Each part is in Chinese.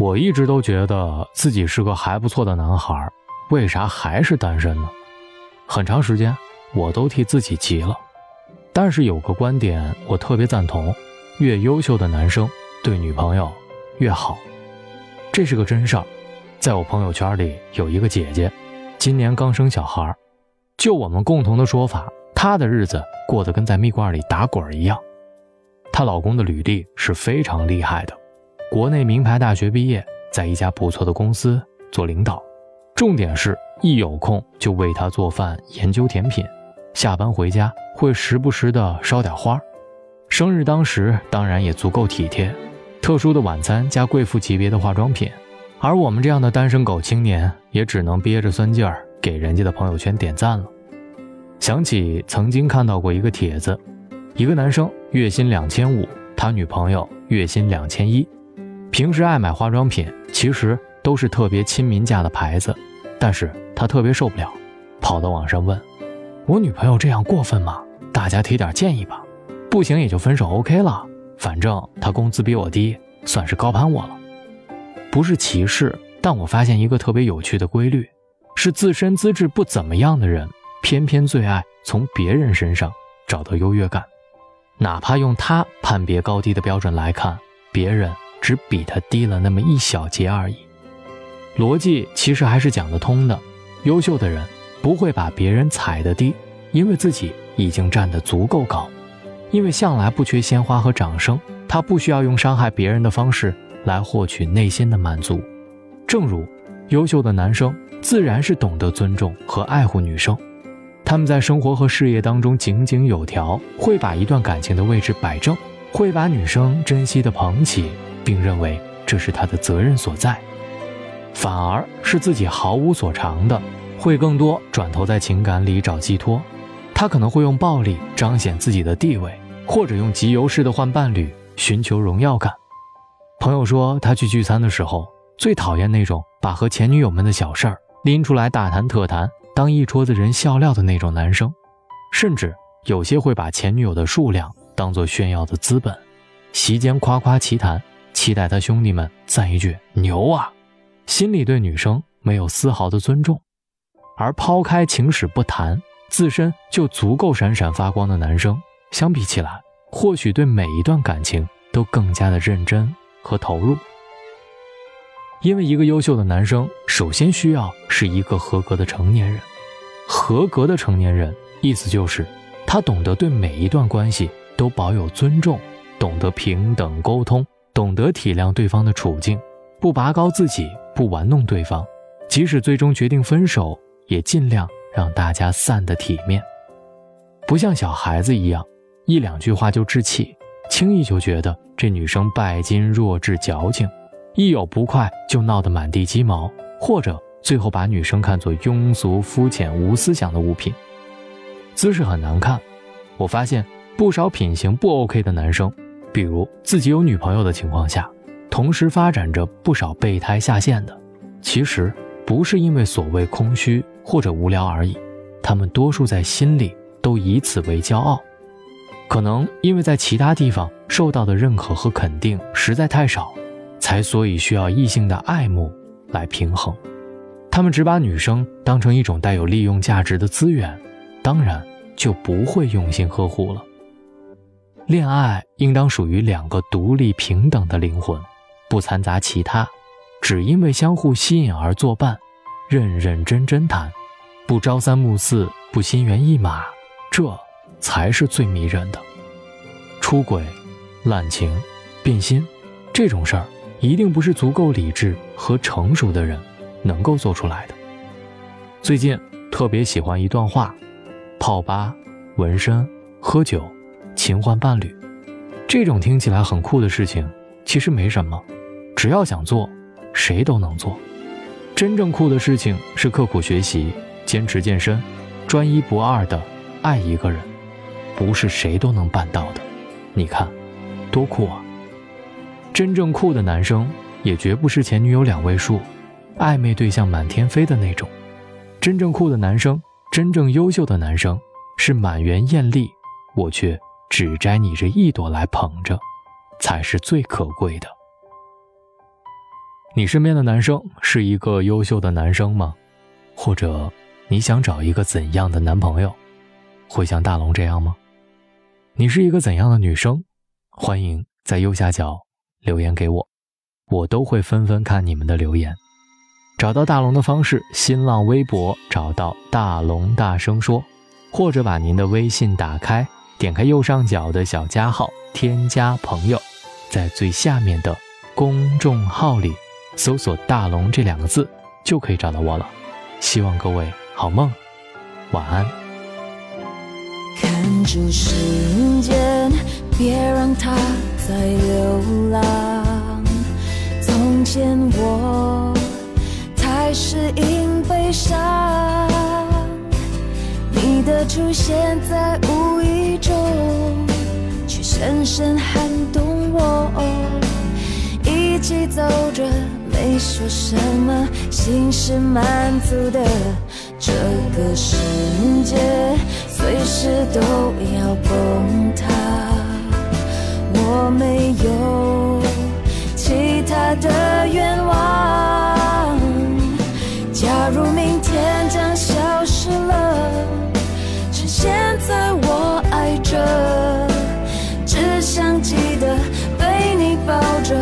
我一直都觉得自己是个还不错的男孩，为啥还是单身呢？很长时间我都替自己急了。但是有个观点我特别赞同：越优秀的男生对女朋友越好，这是个真事儿。在我朋友圈里有一个姐姐，今年刚生小孩，就我们共同的说法，她的日子过得跟在蜜罐里打滚一样。她老公的履历是非常厉害的，国内名牌大学毕业，在一家不错的公司做领导，重点是一有空就为他做饭、研究甜品，下班回家会时不时的烧点花，生日当时当然也足够体贴，特殊的晚餐加贵妇级别的化妆品，而我们这样的单身狗青年也只能憋着酸劲儿给人家的朋友圈点赞了。想起曾经看到过一个帖子。一个男生月薪两千五，他女朋友月薪两千一，平时爱买化妆品，其实都是特别亲民价的牌子，但是他特别受不了，跑到网上问：“我女朋友这样过分吗？大家提点建议吧，不行也就分手 OK 了，反正她工资比我低，算是高攀我了。”不是歧视，但我发现一个特别有趣的规律，是自身资质不怎么样的人，偏偏最爱从别人身上找到优越感。哪怕用他判别高低的标准来看，别人只比他低了那么一小截而已。逻辑其实还是讲得通的。优秀的人不会把别人踩得低，因为自己已经站得足够高。因为向来不缺鲜花和掌声，他不需要用伤害别人的方式来获取内心的满足。正如优秀的男生自然是懂得尊重和爱护女生。他们在生活和事业当中井井有条，会把一段感情的位置摆正，会把女生珍惜的捧起，并认为这是他的责任所在。反而是自己毫无所长的，会更多转头在情感里找寄托。他可能会用暴力彰显自己的地位，或者用集邮式的换伴侣寻求荣耀感。朋友说，他去聚餐的时候最讨厌那种把和前女友们的小事儿拎出来大谈特谈。当一桌子人笑料的那种男生，甚至有些会把前女友的数量当做炫耀的资本，席间夸夸其谈，期待他兄弟们赞一句牛啊，心里对女生没有丝毫的尊重。而抛开情史不谈，自身就足够闪闪发光的男生，相比起来，或许对每一段感情都更加的认真和投入。因为一个优秀的男生，首先需要是一个合格的成年人。合格的成年人，意思就是他懂得对每一段关系都保有尊重，懂得平等沟通，懂得体谅对方的处境，不拔高自己，不玩弄对方，即使最终决定分手，也尽量让大家散得体面，不像小孩子一样，一两句话就置气，轻易就觉得这女生拜金、弱智、矫情，一有不快就闹得满地鸡毛，或者。最后把女生看作庸俗、肤浅、无思想的物品，姿势很难看。我发现不少品行不 OK 的男生，比如自己有女朋友的情况下，同时发展着不少备胎下线的，其实不是因为所谓空虚或者无聊而已，他们多数在心里都以此为骄傲，可能因为在其他地方受到的认可和肯定实在太少，才所以需要异性的爱慕来平衡。他们只把女生当成一种带有利用价值的资源，当然就不会用心呵护了。恋爱应当属于两个独立平等的灵魂，不掺杂其他，只因为相互吸引而作伴，认认真真谈，不朝三暮四，不心猿意马，这才是最迷人的。出轨、滥情、变心，这种事儿一定不是足够理智和成熟的人。能够做出来的。最近特别喜欢一段话：泡吧、纹身、喝酒、勤换伴侣，这种听起来很酷的事情，其实没什么，只要想做，谁都能做。真正酷的事情是刻苦学习、坚持健身、专一不二的爱一个人，不是谁都能办到的。你看，多酷啊！真正酷的男生，也绝不是前女友两位数。暧昧对象满天飞的那种，真正酷的男生，真正优秀的男生，是满园艳丽，我却只摘你这一朵来捧着，才是最可贵的。你身边的男生是一个优秀的男生吗？或者你想找一个怎样的男朋友？会像大龙这样吗？你是一个怎样的女生？欢迎在右下角留言给我，我都会纷纷看你们的留言。找到大龙的方式：新浪微博找到大龙大声说，或者把您的微信打开，点开右上角的小加号，添加朋友，在最下面的公众号里搜索“大龙”这两个字，就可以找到我了。希望各位好梦，晚安。看住时间，别让它再流浪。从前我。太适应悲伤，你的出现在中，却深深撼动我。一起走着，没说什么，心是满足的。这个世界随时都要崩塌，我没有其他的愿望。假如明天将消失了，趁现在我爱着，只想记得被你抱着，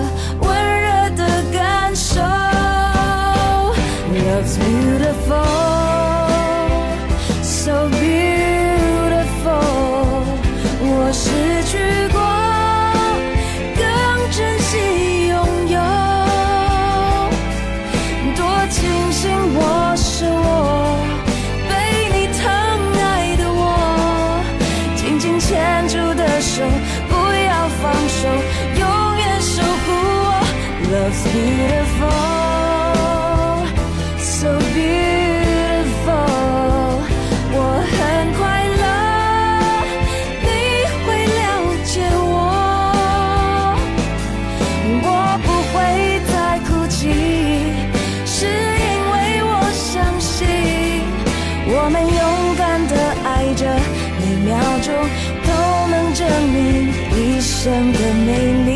生的美丽，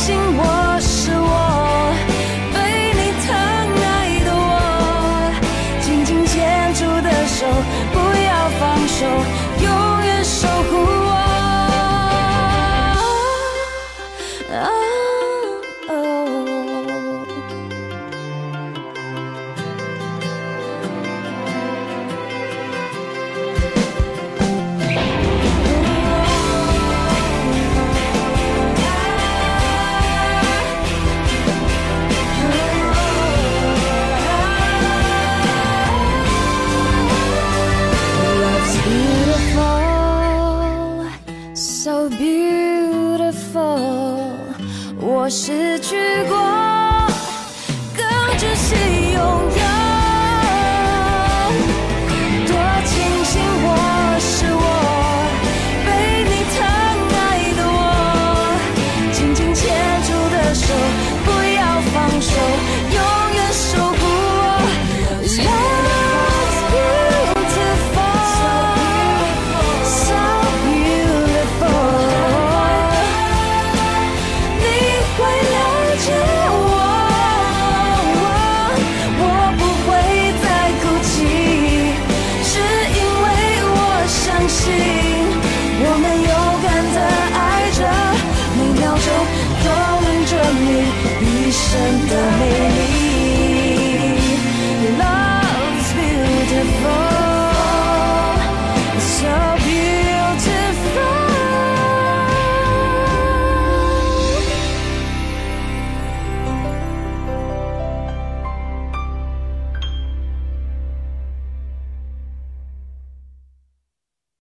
星我